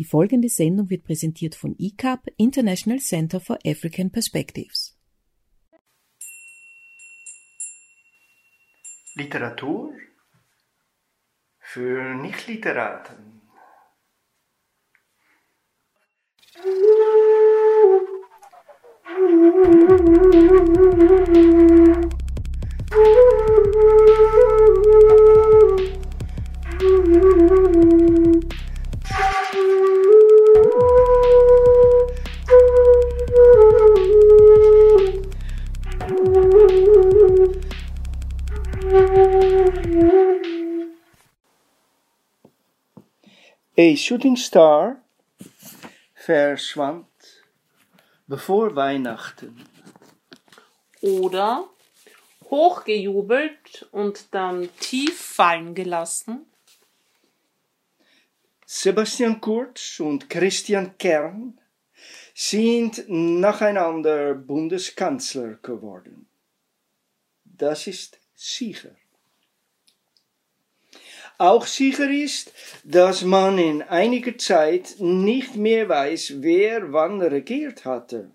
Die folgende Sendung wird präsentiert von ICAP, International Center for African Perspectives. Literatur für Nichtliteraten. A shooting star verschwand bevor Weihnachten. Oder hochgejubelt und dann tief fallen gelassen. Sebastian Kurz und Christian Kern sind nacheinander Bundeskanzler geworden. Das ist sicher. Auch sicher ist, dass man in einiger Zeit nicht mehr weiß, wer wann regiert hatte.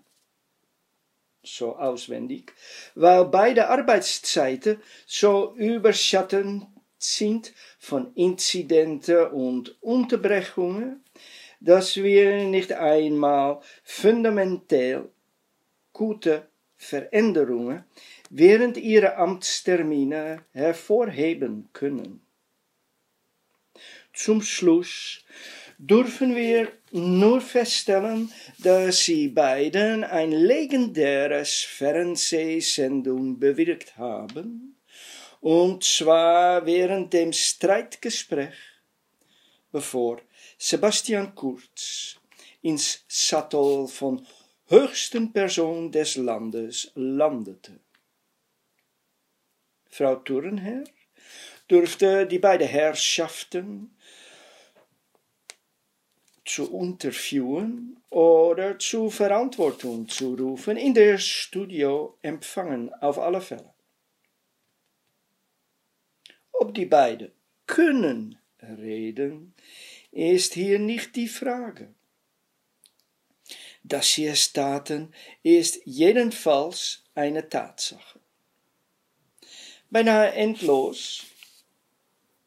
So auswendig, weil beide Arbeitszeiten so überschattend sind von Inzidenten und Unterbrechungen, dass wir nicht einmal fundamental gute Veränderungen während ihrer Amtstermine hervorheben können. Zum Schluss dürfen wir nur feststellen, dass sie beiden ein legendäres Fernsehsendung bewirkt haben, und zwar während dem Streitgespräch, bevor Sebastian Kurz ins Sattel von höchsten Person des Landes landete. Frau Thurnherr dürfte die beiden Herrschaften zu interviewen oder zur Verantwortung zu rufen, in der Studio empfangen, auf alle Fälle. Ob die beiden können reden, ist hier nicht die Frage. Dass sie es taten, ist jedenfalls eine Tatsache. Beinahe endlos,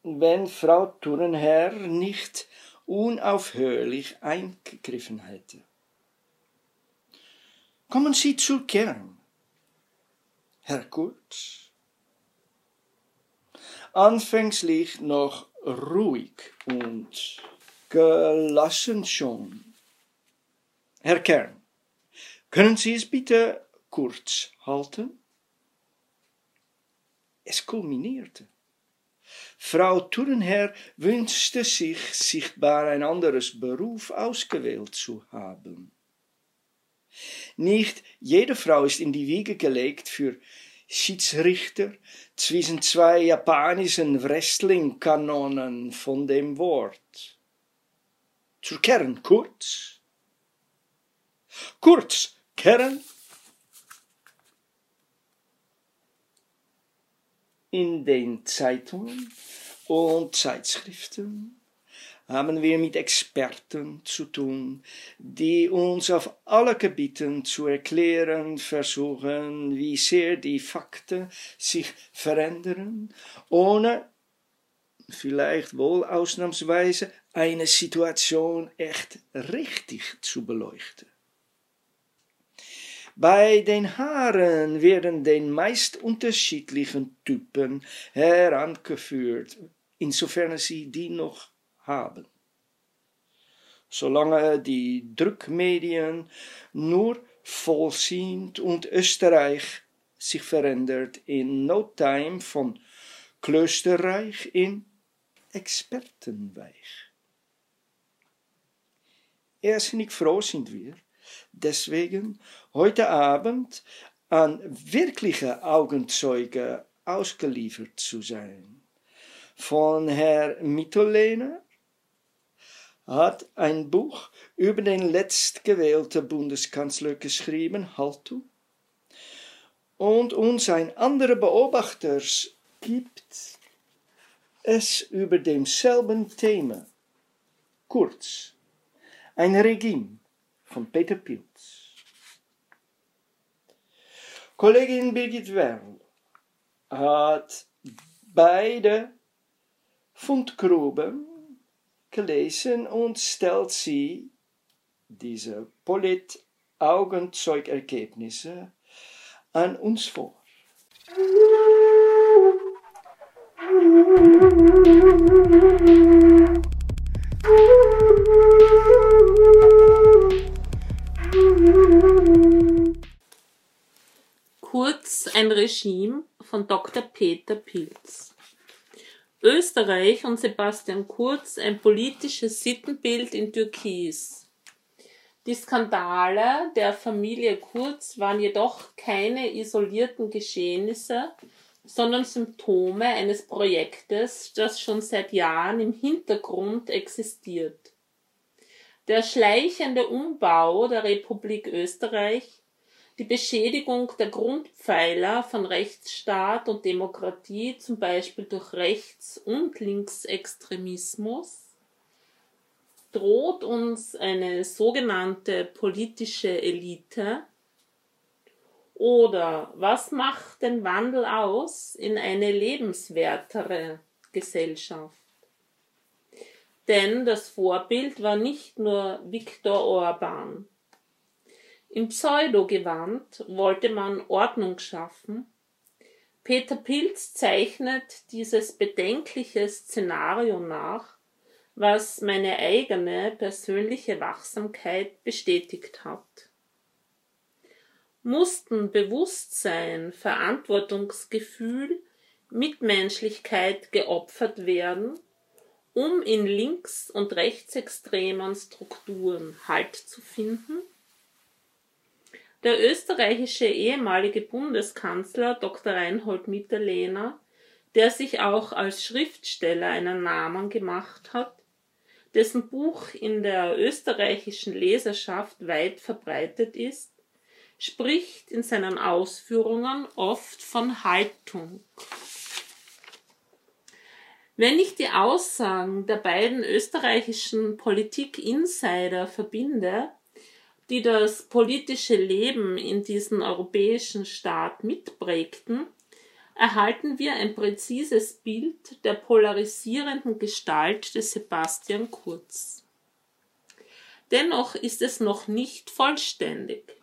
wenn Frau Turnherr nicht unaufhörlich eingegriffen hätte. Kommen Sie zur Kern, Herr Kurz. Anfänglich noch ruhig und gelassen schon. Herr Kern, können Sie es bitte kurz halten? Es kulminierte. Frau Turnherr wünschte sich sichtbar ein anderes Beruf ausgewählt zu haben. Nicht jede Frau ist in die Wiege gelegt für Schiedsrichter zwischen zwei japanischen Wrestling-Kanonen von dem Wort. Zur Kern kurz. Kurz, Kern. In den Zeitungen und Zeitschriften haben wir mit Experten zu tun, die uns auf alle Gebieten zu erklären versuchen, wie sehr die Fakten sich verändern, ohne vielleicht wohl ausnahmsweise eine Situation echt richtig zu beleuchten. Bei den Haaren werden den meist unterschiedlichen Typen herangeführt, insofern sie die noch haben. Solange die Druckmedien nur vollziehend und Österreich sich verändert in no time von Klösterreich in Expertenweich. Erstens froh sind wir, deswegen heute Abend an wirkliche Augenzeuge ausgeliefert zu sein. Von Herr Mitterlehner hat ein Buch über den letztgewählten Bundeskanzler geschrieben, Haltu, und uns ein anderer Beobachter gibt es über demselben Thema, kurz, ein Regime von Peter Pilz. Kollegin Birgit Werl hat beide Fundgruben gelesen und stellt sie, diese Polit-Augenzeugergebnisse, an uns vor. Kurz ein Regime von Dr. Peter Pilz. Österreich und Sebastian Kurz ein politisches Sittenbild in Türkis. Die Skandale der Familie Kurz waren jedoch keine isolierten Geschehnisse, sondern Symptome eines Projektes, das schon seit Jahren im Hintergrund existiert. Der schleichende Umbau der Republik Österreich, die Beschädigung der Grundpfeiler von Rechtsstaat und Demokratie, zum Beispiel durch Rechts- und Linksextremismus, droht uns eine sogenannte politische Elite? Oder was macht den Wandel aus in eine lebenswertere Gesellschaft? Denn das Vorbild war nicht nur Viktor Orban. Im Pseudogewand wollte man Ordnung schaffen. Peter Pilz zeichnet dieses bedenkliche Szenario nach was meine eigene persönliche Wachsamkeit bestätigt hat. Mussten Bewusstsein, Verantwortungsgefühl, Mitmenschlichkeit geopfert werden, um in links- und rechtsextremen Strukturen Halt zu finden? Der österreichische ehemalige Bundeskanzler Dr. Reinhold Mitterlehner, der sich auch als Schriftsteller einen Namen gemacht hat, dessen Buch in der österreichischen Leserschaft weit verbreitet ist, spricht in seinen Ausführungen oft von Haltung. Wenn ich die Aussagen der beiden österreichischen Politik-Insider verbinde, die das politische Leben in diesem europäischen Staat mitprägten, erhalten wir ein präzises Bild der polarisierenden Gestalt des Sebastian Kurz. Dennoch ist es noch nicht vollständig.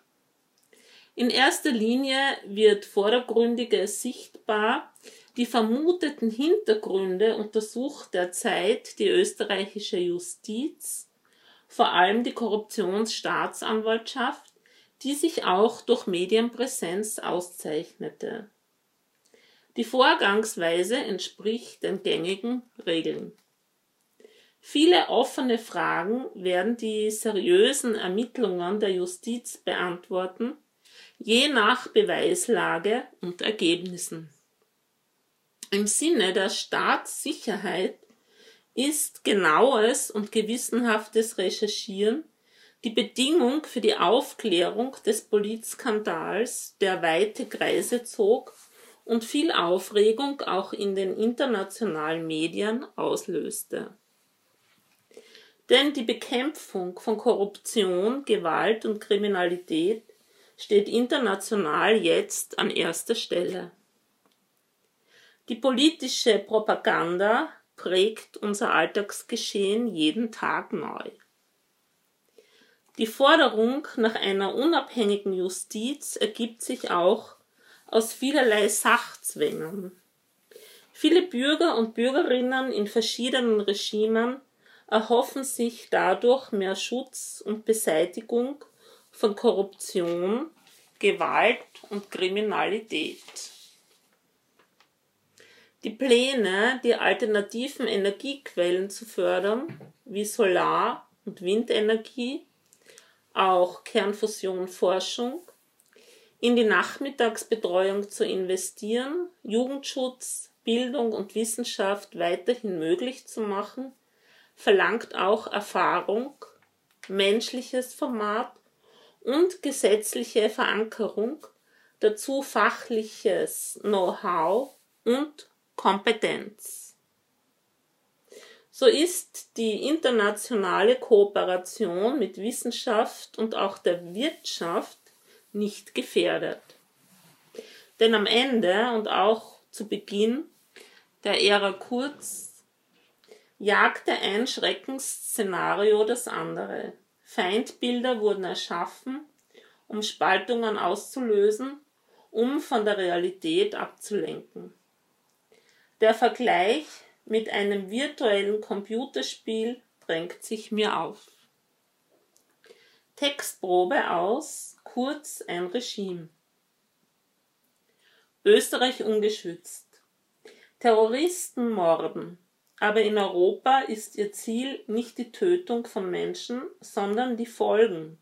In erster Linie wird vordergründiger sichtbar, die vermuteten Hintergründe untersucht derzeit die österreichische Justiz, vor allem die Korruptionsstaatsanwaltschaft, die sich auch durch Medienpräsenz auszeichnete. Die Vorgangsweise entspricht den gängigen Regeln. Viele offene Fragen werden die seriösen Ermittlungen der Justiz beantworten, je nach Beweislage und Ergebnissen. Im Sinne der Staatssicherheit ist genaues und gewissenhaftes Recherchieren die Bedingung für die Aufklärung des Politskandals, der weite Kreise zog und viel Aufregung auch in den internationalen Medien auslöste. Denn die Bekämpfung von Korruption, Gewalt und Kriminalität steht international jetzt an erster Stelle. Die politische Propaganda prägt unser Alltagsgeschehen jeden Tag neu. Die Forderung nach einer unabhängigen Justiz ergibt sich auch aus vielerlei Sachzwängen. Viele Bürger und Bürgerinnen in verschiedenen Regimen erhoffen sich dadurch mehr Schutz und Beseitigung von Korruption, Gewalt und Kriminalität. Die Pläne, die alternativen Energiequellen zu fördern, wie Solar- und Windenergie, auch Kernfusionforschung, in die Nachmittagsbetreuung zu investieren, Jugendschutz, Bildung und Wissenschaft weiterhin möglich zu machen, verlangt auch Erfahrung, menschliches Format und gesetzliche Verankerung, dazu fachliches Know-how und Kompetenz. So ist die internationale Kooperation mit Wissenschaft und auch der Wirtschaft nicht gefährdet. Denn am Ende und auch zu Beginn der Ära Kurz jagte ein Schreckensszenario das andere. Feindbilder wurden erschaffen, um Spaltungen auszulösen, um von der Realität abzulenken. Der Vergleich mit einem virtuellen Computerspiel drängt sich mir auf. Textprobe aus, kurz ein Regime. Österreich ungeschützt. Terroristen morden, aber in Europa ist ihr Ziel nicht die Tötung von Menschen, sondern die Folgen.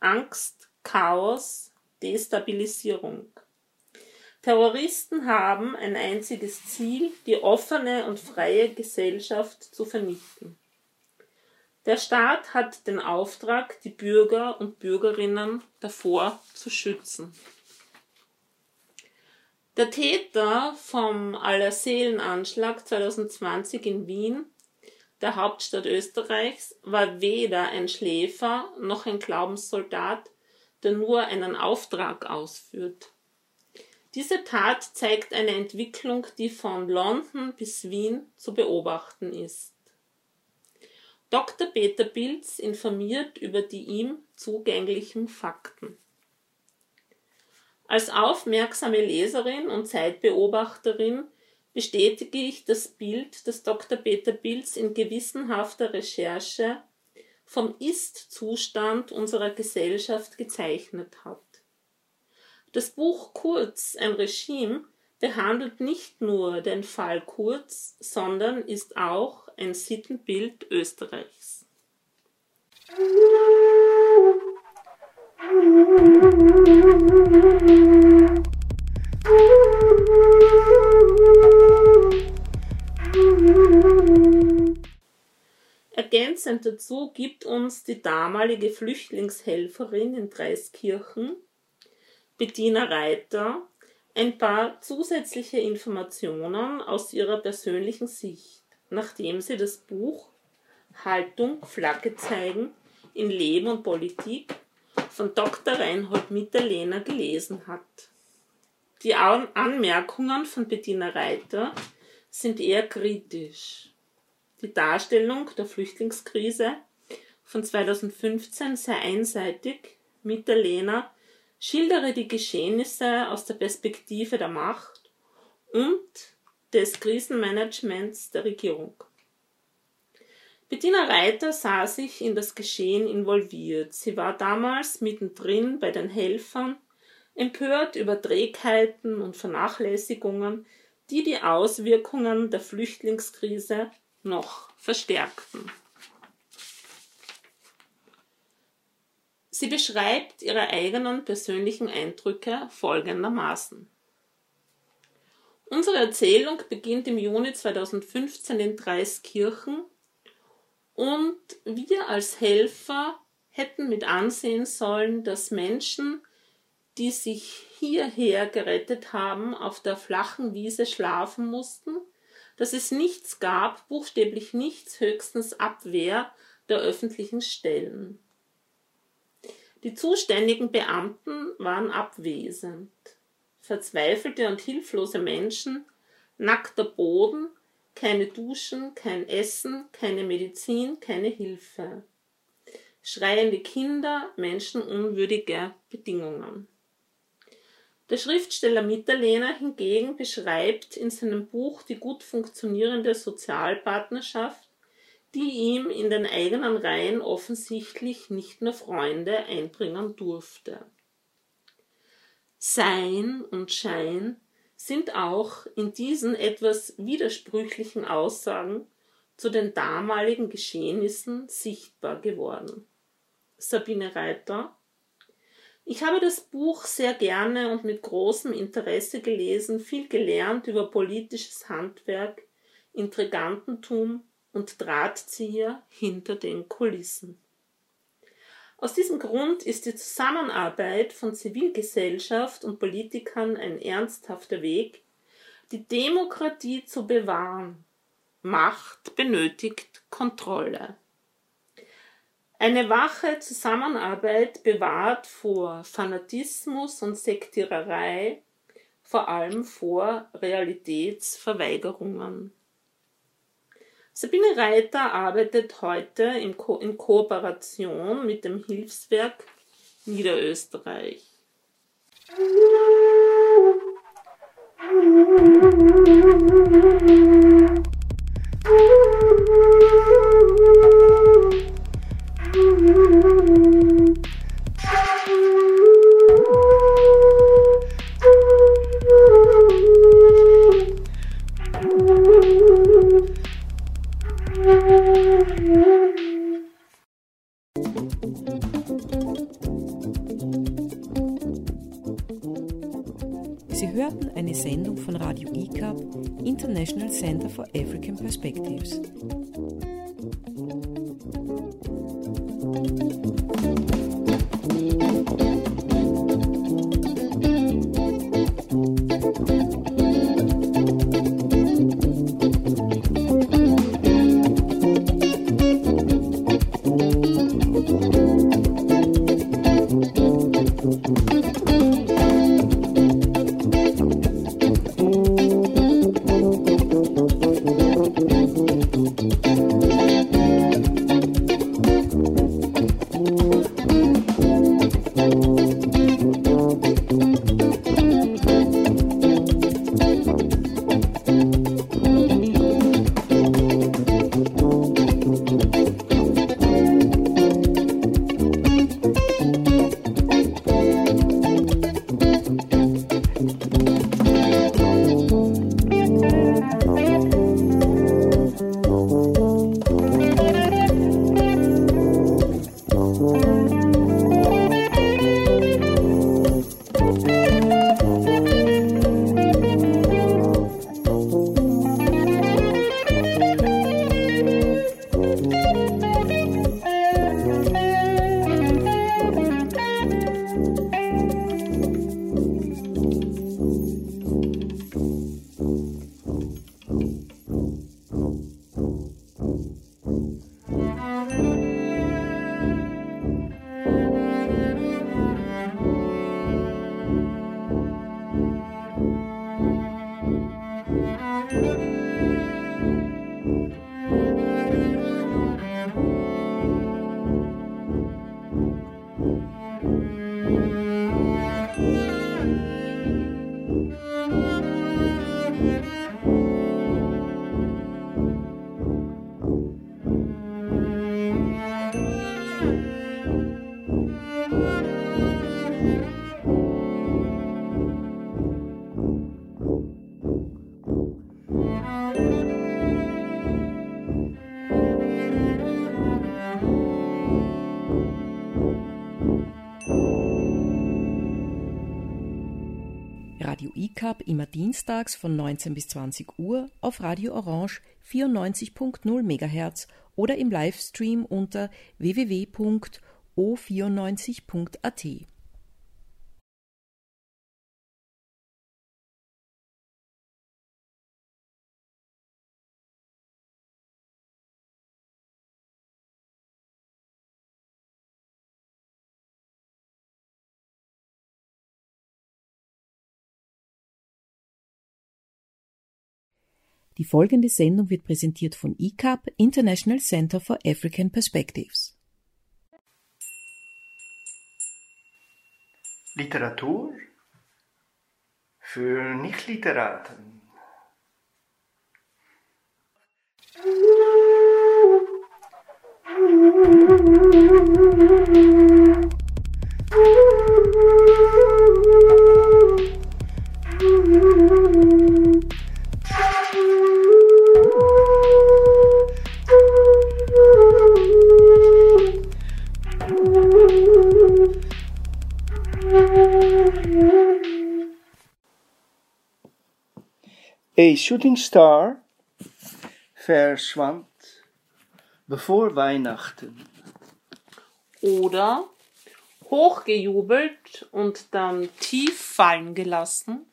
Angst, Chaos, Destabilisierung. Terroristen haben ein einziges Ziel, die offene und freie Gesellschaft zu vernichten. Der Staat hat den Auftrag, die Bürger und Bürgerinnen davor zu schützen. Der Täter vom Allerseelenanschlag 2020 in Wien, der Hauptstadt Österreichs, war weder ein Schläfer noch ein Glaubenssoldat, der nur einen Auftrag ausführt. Diese Tat zeigt eine Entwicklung, die von London bis Wien zu beobachten ist. Dr. Peter Pilz informiert über die ihm zugänglichen Fakten. Als aufmerksame Leserin und Zeitbeobachterin bestätige ich das Bild, das Dr. Peter Pilz in gewissenhafter Recherche vom Ist-Zustand unserer Gesellschaft gezeichnet hat. Das Buch Kurz, ein Regime, behandelt nicht nur den Fall Kurz, sondern ist auch ein Sittenbild Österreichs. Ergänzend dazu gibt uns die damalige Flüchtlingshelferin in Dreiskirchen Bettina Reiter ein paar zusätzliche Informationen aus ihrer persönlichen Sicht, nachdem sie das Buch Haltung, Flagge zeigen in Leben und Politik von Dr. Reinhold Mitterlehner gelesen hat. Die Anmerkungen von Bettina Reiter sind eher kritisch. Die Darstellung der Flüchtlingskrise von 2015 sei einseitig. Mitterlehner schildere die Geschehnisse aus der Perspektive der Macht und des Krisenmanagements der Regierung. Bettina Reiter sah sich in das Geschehen involviert. Sie war damals mittendrin bei den Helfern, empört über Trägheiten und Vernachlässigungen, die die Auswirkungen der Flüchtlingskrise noch verstärkten. Sie beschreibt ihre eigenen persönlichen Eindrücke folgendermaßen. Unsere Erzählung beginnt im Juni 2015 in Dreiskirchen und wir als Helfer hätten mit ansehen sollen, dass Menschen, die sich hierher gerettet haben, auf der flachen Wiese schlafen mussten, dass es nichts gab, buchstäblich nichts, höchstens Abwehr der öffentlichen Stellen. Die zuständigen Beamten waren abwesend. Verzweifelte und hilflose Menschen, nackter Boden, keine Duschen, kein Essen, keine Medizin, keine Hilfe. Schreiende Kinder, menschenunwürdige Bedingungen. Der Schriftsteller Mitterlehner hingegen beschreibt in seinem Buch die gut funktionierende Sozialpartnerschaft die ihm in den eigenen Reihen offensichtlich nicht nur Freunde einbringen durfte. Sein und Schein sind auch in diesen etwas widersprüchlichen Aussagen zu den damaligen Geschehnissen sichtbar geworden. Sabine Reiter Ich habe das Buch sehr gerne und mit großem Interesse gelesen, viel gelernt über politisches Handwerk, Intrigantentum und Drahtzieher hinter den Kulissen. Aus diesem Grund ist die Zusammenarbeit von Zivilgesellschaft und Politikern ein ernsthafter Weg, die Demokratie zu bewahren. Macht benötigt Kontrolle. Eine wache Zusammenarbeit bewahrt vor Fanatismus und Sektiererei, vor allem vor Realitätsverweigerungen. Sabine Reiter arbeitet heute in, Ko in Kooperation mit dem Hilfswerk Niederösterreich. Sie for African Perspectives. ICAP immer dienstags von 19 bis 20 Uhr auf Radio Orange 94.0 MHz oder im Livestream unter www.o94.at. Die folgende Sendung wird präsentiert von ICAP, International Center for African Perspectives. Literatur für Nichtliteraten. A shooting star verschwand bevor Weihnachten. Oder hochgejubelt und dann tief fallen gelassen.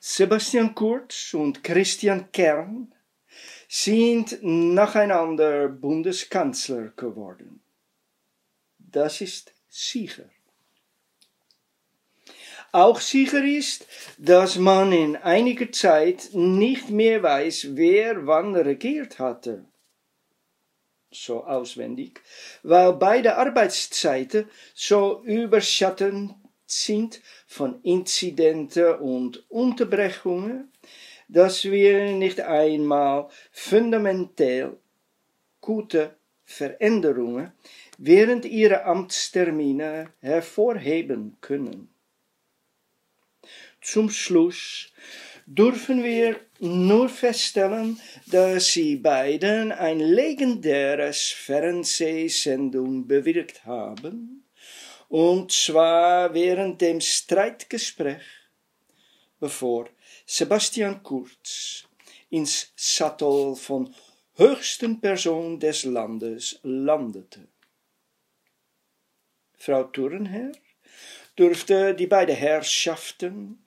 Sebastian Kurz und Christian Kern sind nacheinander Bundeskanzler geworden. Das ist sicher. Auch sicher ist, dass man in einiger Zeit nicht mehr weiß, wer wann regiert hatte. So auswendig, weil beide Arbeitszeiten so überschatten sind von Inzidenten und Unterbrechungen, dass wir nicht einmal fundamental gute Veränderungen während ihrer Amtstermine hervorheben können. Zum Schluss dürfen wir nur feststellen, dass sie beiden ein legendäres Fernsehsendung bewirkt haben, und zwar während dem Streitgespräch, bevor Sebastian Kurz ins Sattel von höchsten Person des Landes landete. Frau Thurnherr durfte die beiden Herrschaften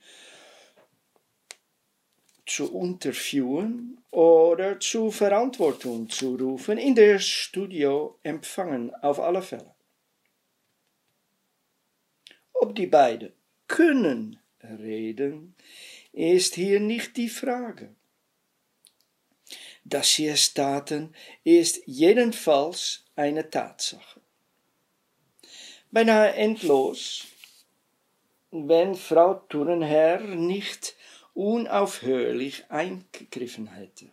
zu interviewen oder zu Verantwortung zu rufen, in der Studio empfangen, auf alle Fälle. Ob die beiden können reden, ist hier nicht die Frage. Sie es taten, ist jedenfalls eine Tatsache. Beinahe endlos, wenn Frau Turnherr nicht unaufhörlich eingegriffen hätte.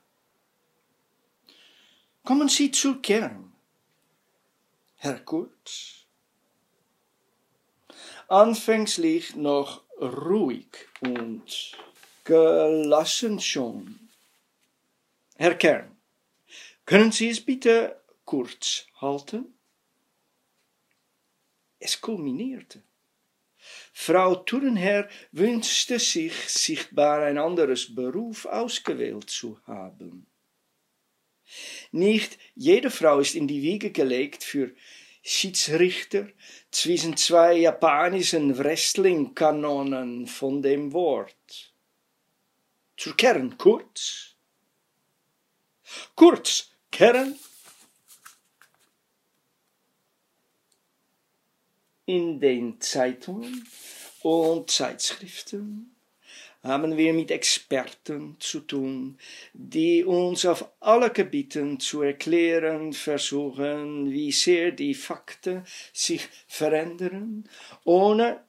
Kommen Sie zur Kern, Herr Kurz. Anfänglich noch ruhig und gelassen schon. Herr Kern, können Sie es bitte kurz halten? Es kulminierte. Frau Turnherr wünschte sich sichtbar ein anderes Beruf ausgewählt zu haben. Nicht jede Frau ist in die Wiege gelegt für Schiedsrichter zwischen zwei japanischen Wrestling-Kanonen von dem Wort. Zur Kern kurz. Kurz, Kern. In den Zeitungen und Zeitschriften haben wir mit Experten zu tun, die uns auf alle Gebieten zu erklären versuchen, wie sehr die Fakten sich verändern, ohne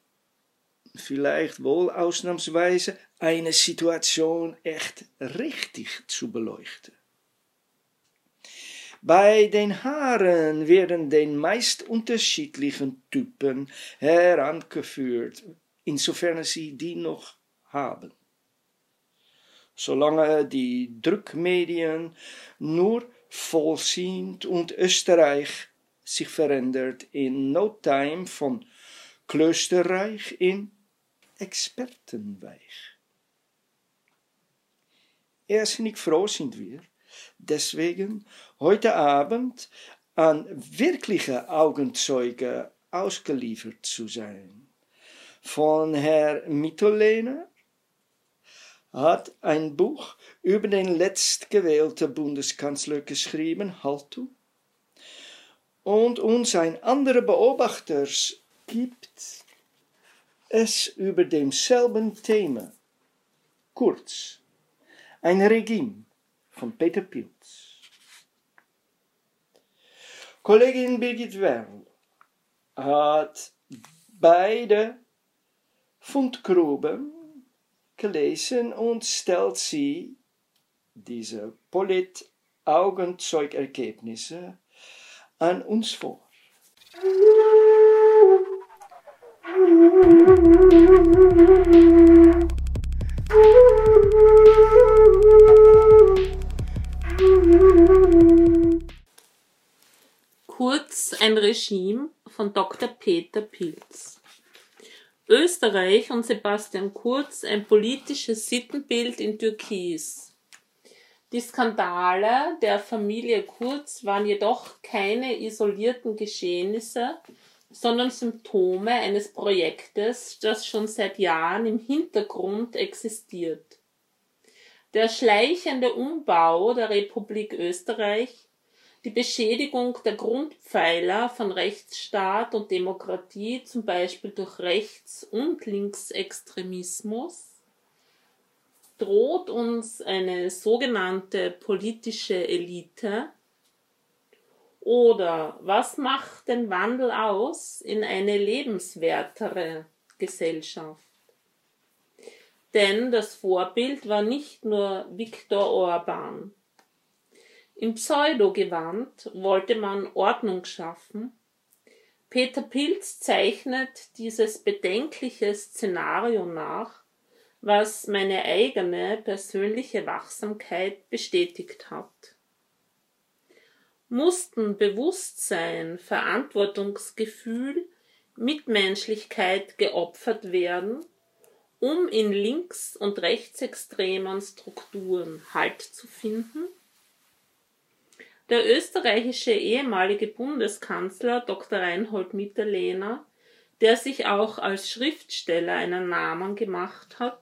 vielleicht wohl ausnahmsweise eine Situation echt richtig zu beleuchten. Bei den Haaren werden den meist unterschiedlichen Typen herangeführt, insofern sie die noch haben. Solange die Druckmedien nur vollziehend und Österreich sich verändert in no time von Klösterreich in Expertenweich. Erstens froh sind wir, deswegen heute Abend an wirkliche Augenzeuge ausgeliefert zu sein. Von Herr Mitterlehner hat ein Buch über den letztgewählten Bundeskanzler geschrieben, Haltu. Und uns ein anderer Beobachter gibt es über demselben Thema. Kurz, ein Regime von Peter Pilz. Kollegin Birgit Werl hat beide Fundgruben gelesen und stellt sie, diese Polit-Augenzeugergebnisse, an uns vor. Kurz ein Regime von Dr. Peter Pilz. Österreich und Sebastian Kurz ein politisches Sittenbild in Türkis. Die Skandale der Familie Kurz waren jedoch keine isolierten Geschehnisse, sondern Symptome eines Projektes, das schon seit Jahren im Hintergrund existiert. Der schleichende Umbau der Republik Österreich, die Beschädigung der Grundpfeiler von Rechtsstaat und Demokratie, zum Beispiel durch Rechts- und Linksextremismus, droht uns eine sogenannte politische Elite, oder was macht den Wandel aus in eine lebenswertere Gesellschaft? Denn das Vorbild war nicht nur Viktor Orban. Im Pseudogewand wollte man Ordnung schaffen. Peter Pilz zeichnet dieses bedenkliche Szenario nach, was meine eigene persönliche Wachsamkeit bestätigt hat mussten Bewusstsein, Verantwortungsgefühl, Mitmenschlichkeit geopfert werden, um in links- und rechtsextremen Strukturen Halt zu finden? Der österreichische ehemalige Bundeskanzler Dr. Reinhold Mitterlehner, der sich auch als Schriftsteller einen Namen gemacht hat,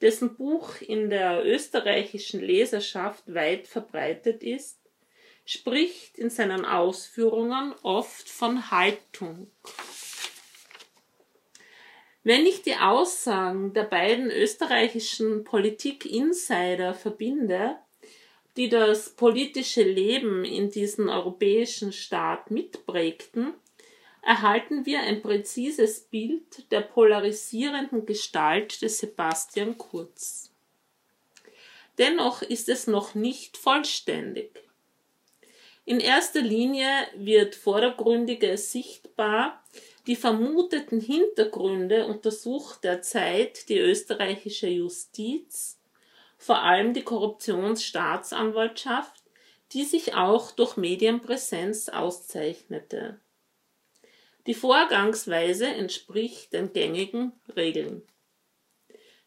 dessen Buch in der österreichischen Leserschaft weit verbreitet ist, spricht in seinen Ausführungen oft von Haltung. Wenn ich die Aussagen der beiden österreichischen Politik-Insider verbinde, die das politische Leben in diesem europäischen Staat mitprägten, erhalten wir ein präzises Bild der polarisierenden Gestalt des Sebastian Kurz. Dennoch ist es noch nicht vollständig. In erster Linie wird vordergründiger sichtbar, die vermuteten Hintergründe untersucht derzeit die österreichische Justiz, vor allem die Korruptionsstaatsanwaltschaft, die sich auch durch Medienpräsenz auszeichnete. Die Vorgangsweise entspricht den gängigen Regeln.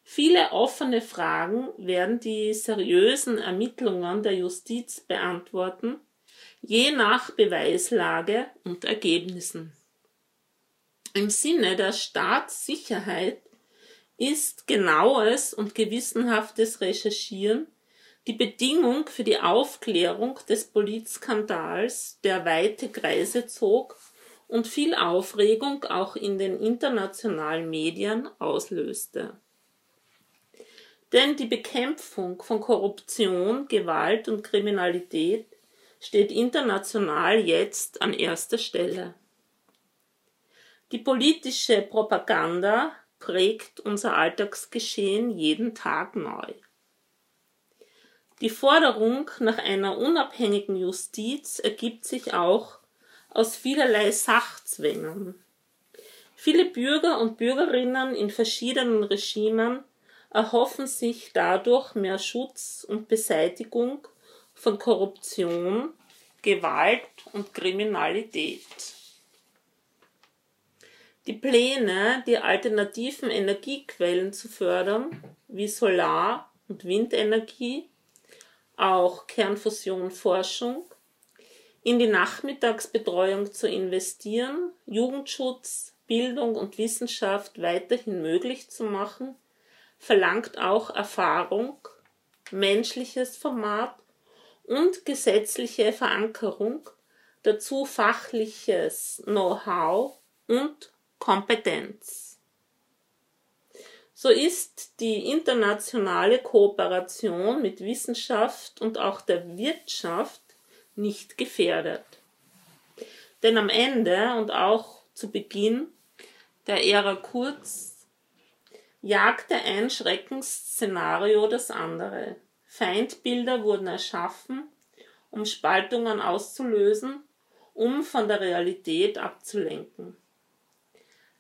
Viele offene Fragen werden die seriösen Ermittlungen der Justiz beantworten je nach Beweislage und Ergebnissen. Im Sinne der Staatssicherheit ist genaues und gewissenhaftes Recherchieren die Bedingung für die Aufklärung des Politskandals, der weite Kreise zog und viel Aufregung auch in den internationalen Medien auslöste. Denn die Bekämpfung von Korruption, Gewalt und Kriminalität steht international jetzt an erster Stelle. Die politische Propaganda prägt unser Alltagsgeschehen jeden Tag neu. Die Forderung nach einer unabhängigen Justiz ergibt sich auch aus vielerlei Sachzwängen. Viele Bürger und Bürgerinnen in verschiedenen Regimen erhoffen sich dadurch mehr Schutz und Beseitigung von Korruption, Gewalt und Kriminalität. Die Pläne, die alternativen Energiequellen zu fördern, wie Solar- und Windenergie, auch Kernfusionforschung, in die Nachmittagsbetreuung zu investieren, Jugendschutz, Bildung und Wissenschaft weiterhin möglich zu machen, verlangt auch Erfahrung, menschliches Format und gesetzliche Verankerung, dazu fachliches Know-how und Kompetenz. So ist die internationale Kooperation mit Wissenschaft und auch der Wirtschaft nicht gefährdet. Denn am Ende und auch zu Beginn der Ära Kurz jagte ein Schreckensszenario das andere. Feindbilder wurden erschaffen, um Spaltungen auszulösen, um von der Realität abzulenken.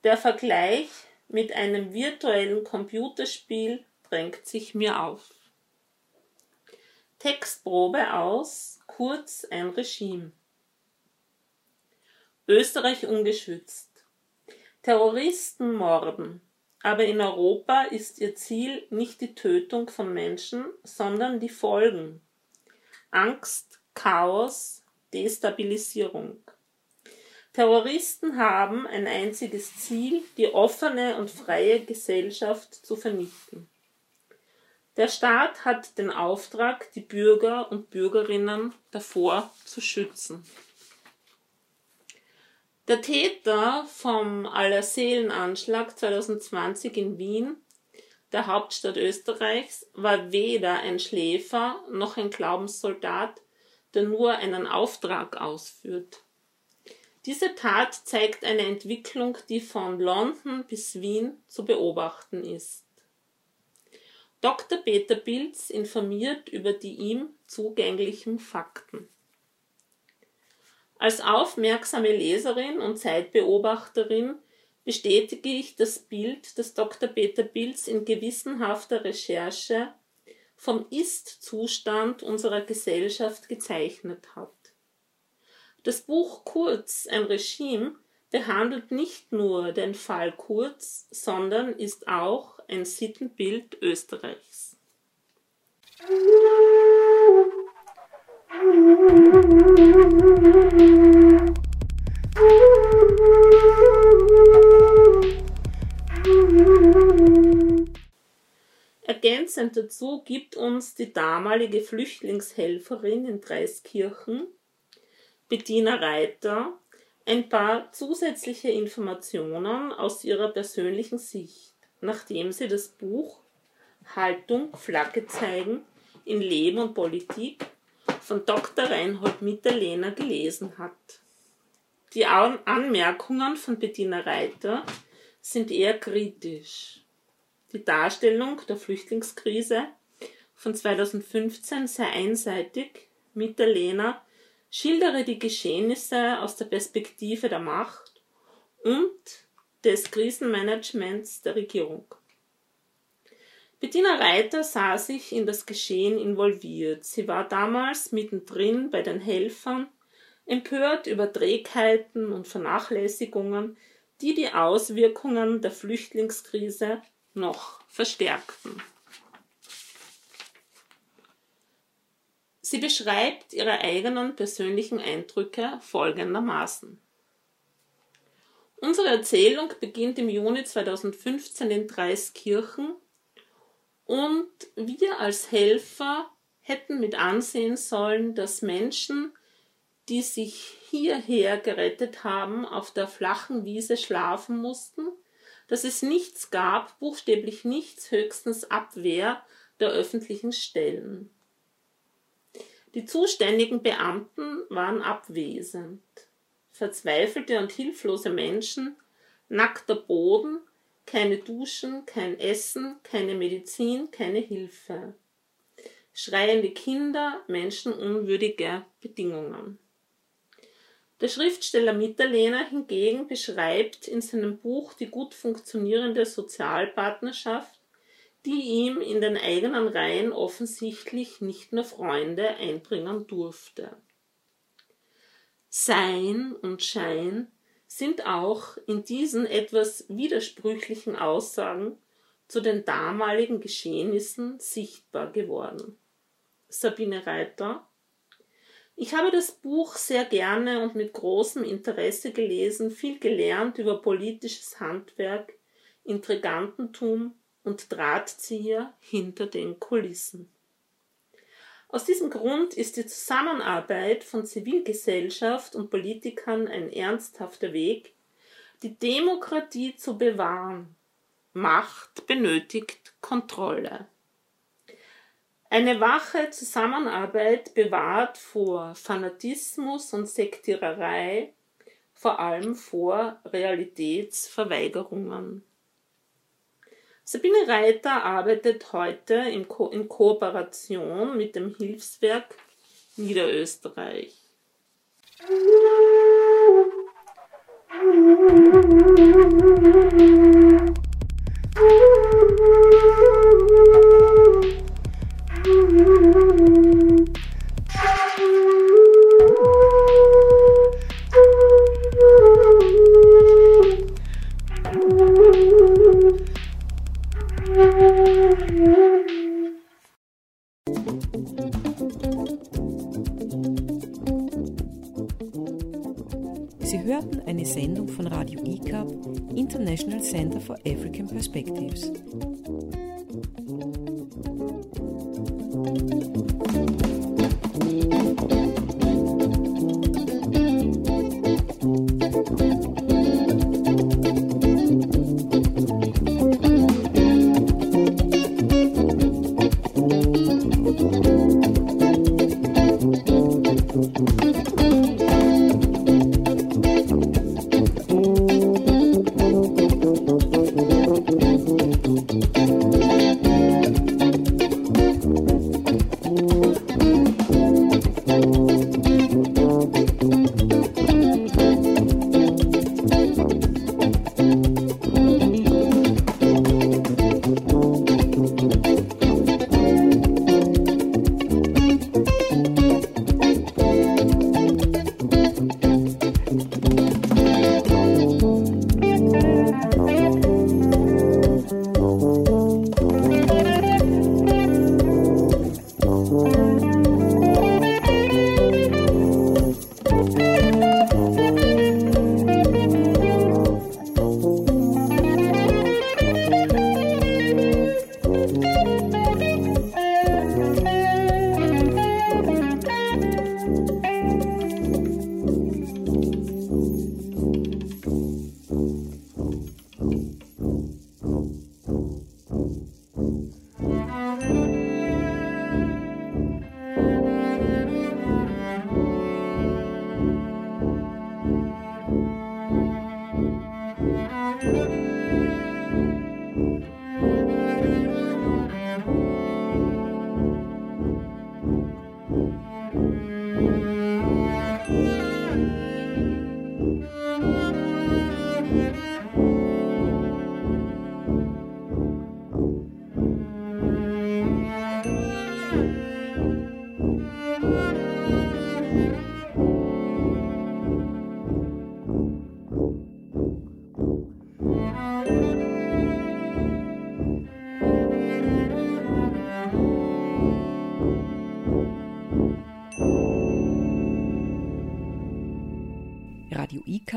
Der Vergleich mit einem virtuellen Computerspiel drängt sich mir auf. Textprobe aus, kurz ein Regime. Österreich ungeschützt. Terroristen morden. Aber in Europa ist ihr Ziel nicht die Tötung von Menschen, sondern die Folgen. Angst, Chaos, Destabilisierung. Terroristen haben ein einziges Ziel, die offene und freie Gesellschaft zu vernichten. Der Staat hat den Auftrag, die Bürger und Bürgerinnen davor zu schützen. Der Täter vom Allerseelenanschlag 2020 in Wien, der Hauptstadt Österreichs, war weder ein Schläfer noch ein Glaubenssoldat, der nur einen Auftrag ausführt. Diese Tat zeigt eine Entwicklung, die von London bis Wien zu beobachten ist. Dr. Peter Pilz informiert über die ihm zugänglichen Fakten. Als aufmerksame Leserin und Zeitbeobachterin bestätige ich das Bild, das Dr. Peter Pilz in gewissenhafter Recherche vom Ist-Zustand unserer Gesellschaft gezeichnet hat. Das Buch Kurz, ein Regime, behandelt nicht nur den Fall Kurz, sondern ist auch ein Sittenbild Österreichs. Ergänzend dazu gibt uns die damalige Flüchtlingshelferin in Dreiskirchen Bettina Reiter ein paar zusätzliche Informationen aus ihrer persönlichen Sicht, nachdem sie das Buch Haltung, Flagge zeigen in Leben und Politik von Dr. Reinhold Mitterlehner gelesen hat. Die Anmerkungen von Bettina Reiter sind eher kritisch. Die Darstellung der Flüchtlingskrise von 2015 sei einseitig. Mitterlehner schildere die Geschehnisse aus der Perspektive der Macht und des Krisenmanagements der Regierung. Bettina Reiter sah sich in das Geschehen involviert. Sie war damals mittendrin bei den Helfern, empört über Trägheiten und Vernachlässigungen, die die Auswirkungen der Flüchtlingskrise noch verstärkten. Sie beschreibt ihre eigenen persönlichen Eindrücke folgendermaßen. Unsere Erzählung beginnt im Juni 2015 in Dreiskirchen und wir als Helfer hätten mit ansehen sollen, dass Menschen, die sich hierher gerettet haben, auf der flachen Wiese schlafen mussten, dass es nichts gab, buchstäblich nichts, höchstens Abwehr der öffentlichen Stellen. Die zuständigen Beamten waren abwesend. Verzweifelte und hilflose Menschen, nackter Boden, keine Duschen, kein Essen, keine Medizin, keine Hilfe. Schreiende Kinder, menschenunwürdige Bedingungen. Der Schriftsteller Mitterlehner hingegen beschreibt in seinem Buch die gut funktionierende Sozialpartnerschaft die ihm in den eigenen Reihen offensichtlich nicht nur Freunde einbringen durfte. Sein und Schein sind auch in diesen etwas widersprüchlichen Aussagen zu den damaligen Geschehnissen sichtbar geworden. Sabine Reiter Ich habe das Buch sehr gerne und mit großem Interesse gelesen, viel gelernt über politisches Handwerk, Intrigantentum und Drahtzieher hinter den Kulissen. Aus diesem Grund ist die Zusammenarbeit von Zivilgesellschaft und Politikern ein ernsthafter Weg, die Demokratie zu bewahren. Macht benötigt Kontrolle. Eine wache Zusammenarbeit bewahrt vor Fanatismus und Sektiererei, vor allem vor Realitätsverweigerungen. Sabine Reiter arbeitet heute in, Ko in Kooperation mit dem Hilfswerk Niederösterreich. Musik for African Perspectives.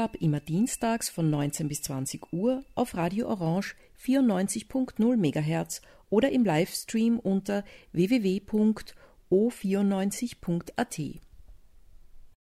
ICAP immer dienstags von 19 bis 20 Uhr auf Radio Orange 94.0 MHz oder im Livestream unter www.o94.at.